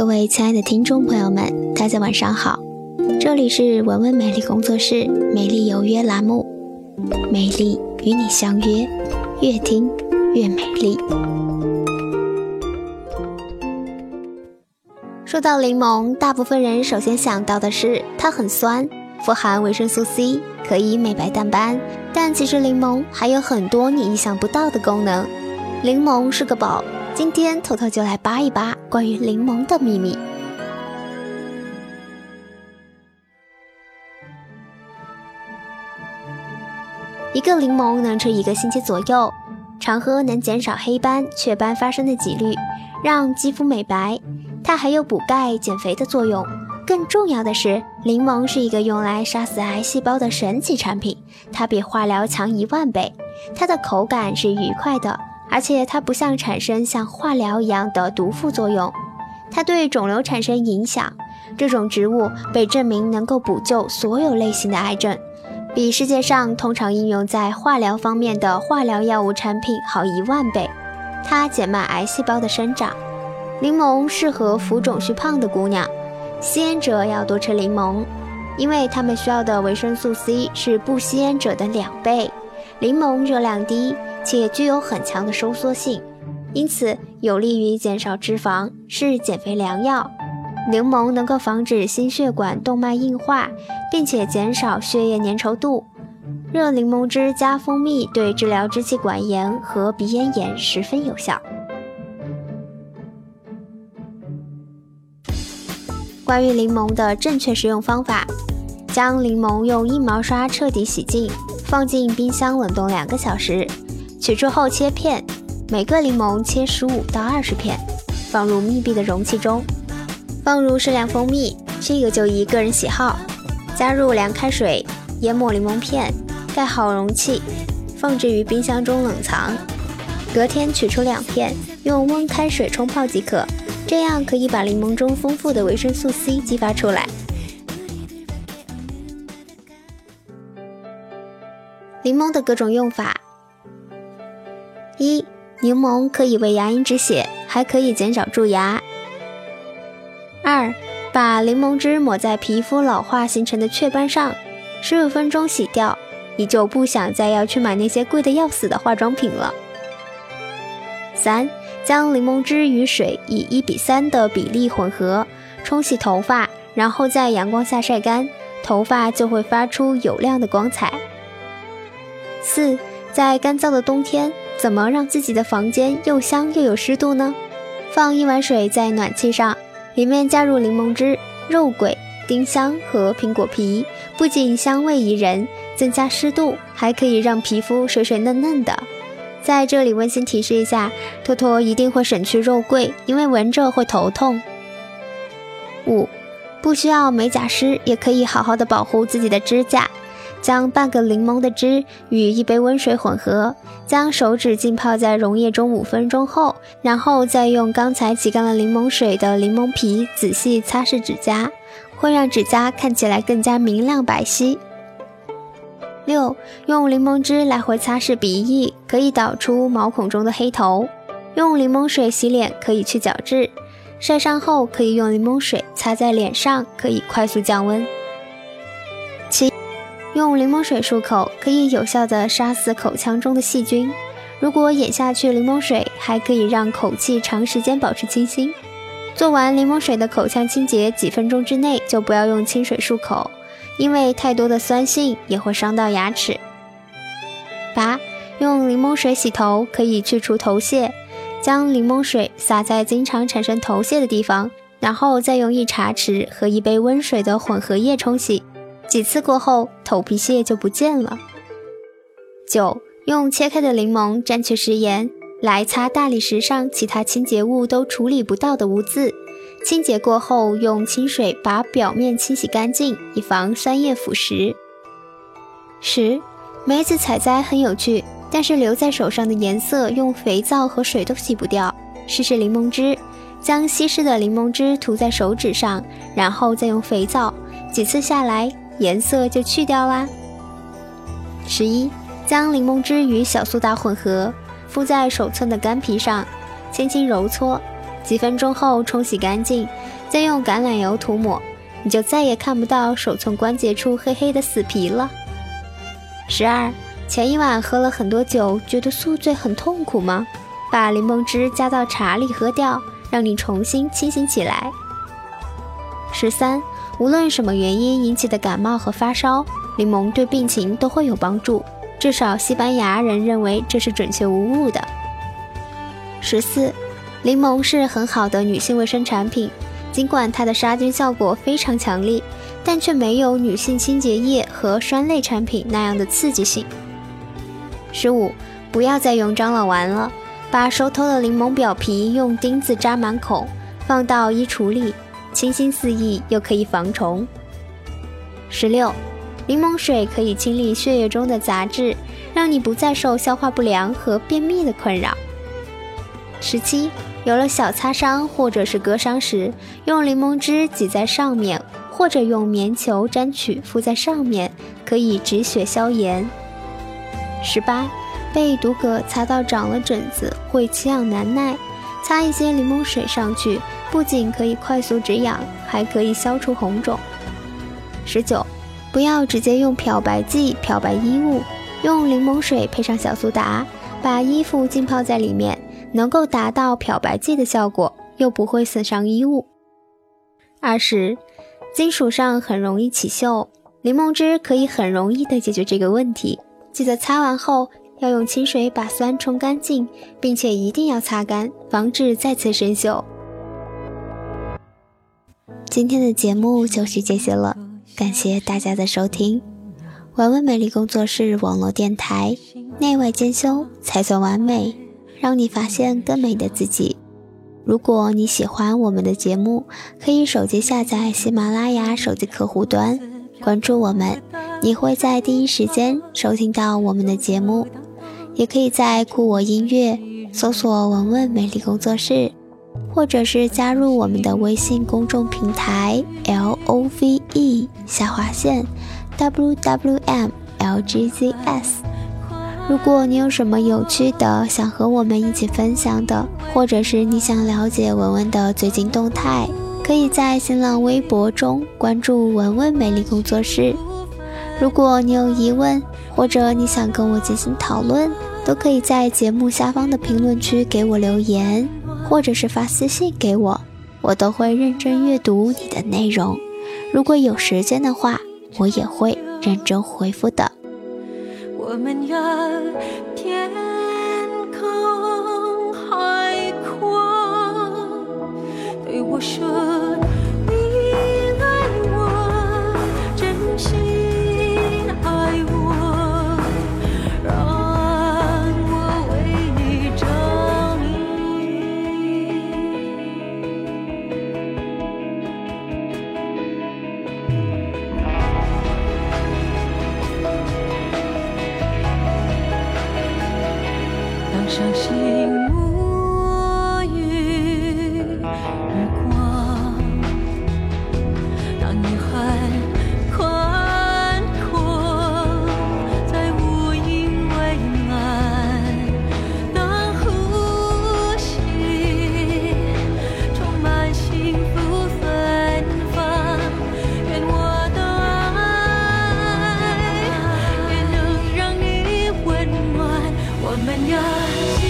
各位亲爱的听众朋友们，大家晚上好，这里是文文美丽工作室美丽有约栏目，美丽与你相约，越听越美丽。说到柠檬，大部分人首先想到的是它很酸，富含维生素 C，可以美白淡斑。但其实柠檬还有很多你意想不到的功能，柠檬是个宝。今天偷偷就来扒一扒关于柠檬的秘密。一个柠檬能吃一个星期左右，常喝能减少黑斑、雀斑发生的几率，让肌肤美白。它还有补钙、减肥的作用。更重要的是，柠檬是一个用来杀死癌细胞的神奇产品，它比化疗强一万倍。它的口感是愉快的，而且它不像产生像化疗一样的毒副作用。它对肿瘤产生影响。这种植物被证明能够补救所有类型的癌症，比世界上通常应用在化疗方面的化疗药物产品好一万倍。它减慢癌细胞的生长。柠檬适合浮肿虚胖的姑娘，吸烟者要多吃柠檬，因为它们需要的维生素 C 是不吸烟者的两倍。柠檬热量低，且具有很强的收缩性，因此有利于减少脂肪，是减肥良药。柠檬能够防止心血管动脉硬化，并且减少血液粘稠度。热柠檬汁加蜂蜜对治疗支气管炎和鼻咽炎十分有效。关于柠檬的正确食用方法：将柠檬用硬毛刷彻底洗净，放进冰箱冷冻两个小时。取出后切片，每个柠檬切十五到二十片，放入密闭的容器中，放入适量蜂蜜，这个就依个人喜好。加入凉开水，淹没柠檬片，盖好容器，放置于冰箱中冷藏。隔天取出两片，用温开水冲泡即可。这样可以把柠檬中丰富的维生素 C 激发出来。柠檬的各种用法：一、柠檬可以为牙龈止血，还可以减少蛀牙。二、把柠檬汁抹在皮肤老化形成的雀斑上，十五分钟洗掉，你就不想再要去买那些贵的要死的化妆品了。三。将柠檬汁与水以一比三的比例混合，冲洗头发，然后在阳光下晒干，头发就会发出油亮的光彩。四，在干燥的冬天，怎么让自己的房间又香又有湿度呢？放一碗水在暖气上，里面加入柠檬汁、肉桂、丁香和苹果皮，不仅香味宜人，增加湿度，还可以让皮肤水水嫩嫩的。在这里温馨提示一下，托托一定会省去肉桂，因为闻着会头痛。五，不需要美甲师也可以好好的保护自己的指甲。将半个柠檬的汁与一杯温水混合，将手指浸泡在溶液中五分钟后，然后再用刚才挤干了柠檬水的柠檬皮仔细擦拭指甲，会让指甲看起来更加明亮白皙。六，用柠檬汁来回擦拭鼻翼，可以导出毛孔中的黑头。用柠檬水洗脸可以去角质。晒伤后可以用柠檬水擦在脸上，可以快速降温。用柠檬水漱口可以有效的杀死口腔中的细菌。如果咽下去柠檬水，还可以让口气长时间保持清新。做完柠檬水的口腔清洁，几分钟之内就不要用清水漱口。因为太多的酸性也会伤到牙齿。八，用柠檬水洗头可以去除头屑，将柠檬水洒在经常产生头屑的地方，然后再用一茶匙和一杯温水的混合液冲洗，几次过后头皮屑就不见了。九，用切开的柠檬蘸取食盐来擦大理石上其他清洁物都处理不到的污渍。清洁过后，用清水把表面清洗干净，以防酸液腐蚀。十，梅子采摘很有趣，但是留在手上的颜色，用肥皂和水都洗不掉。试试柠檬汁，将稀释的柠檬汁涂在手指上，然后再用肥皂，几次下来，颜色就去掉啦。十一，将柠檬汁与小苏打混合，敷在手寸的干皮上，轻轻揉搓。几分钟后冲洗干净，再用橄榄油涂抹，你就再也看不到手寸关节处黑黑的死皮了。十二，前一晚喝了很多酒，觉得宿醉很痛苦吗？把柠檬汁加到茶里喝掉，让你重新清醒起来。十三，无论什么原因引起的感冒和发烧，柠檬对病情都会有帮助，至少西班牙人认为这是准确无误的。十四，柠檬是很好的女性卫生产品，尽管它的杀菌效果非常强力，但却没有女性清洁液和酸类产品那样的刺激性。十五，不要再用樟脑丸了，把熟透的柠檬表皮用钉子扎满孔，放到衣橱里。清新四溢，又可以防虫。十六，柠檬水可以清理血液中的杂质，让你不再受消化不良和便秘的困扰。十七，有了小擦伤或者是割伤时，用柠檬汁挤在上面，或者用棉球沾取敷在上面，可以止血消炎。十八，被毒葛擦到长了疹子，会奇痒难耐，擦一些柠檬水上去。不仅可以快速止痒，还可以消除红肿。十九，不要直接用漂白剂漂白衣物，用柠檬水配上小苏打，把衣服浸泡在里面，能够达到漂白剂的效果，又不会损伤衣物。二十，金属上很容易起锈，柠檬汁可以很容易的解决这个问题。记得擦完后要用清水把酸冲干净，并且一定要擦干，防止再次生锈。今天的节目就是这些了，感谢大家的收听。玩玩美丽工作室网络电台，内外兼修才算完美，让你发现更美的自己。如果你喜欢我们的节目，可以手机下载喜马拉雅手机客户端，关注我们，你会在第一时间收听到我们的节目。也可以在酷我音乐搜索“文文美丽工作室”。或者是加入我们的微信公众平台 L O V E 下划线 W W M L G Z S。如果你有什么有趣的想和我们一起分享的，或者是你想了解文文的最近动态，可以在新浪微博中关注文文美丽工作室。如果你有疑问，或者你想跟我进行讨论，都可以在节目下方的评论区给我留言。或者是发私信给我，我都会认真阅读你的内容。如果有时间的话，我也会认真回复的。我们呀，天空海阔，对我说。我们要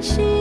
心。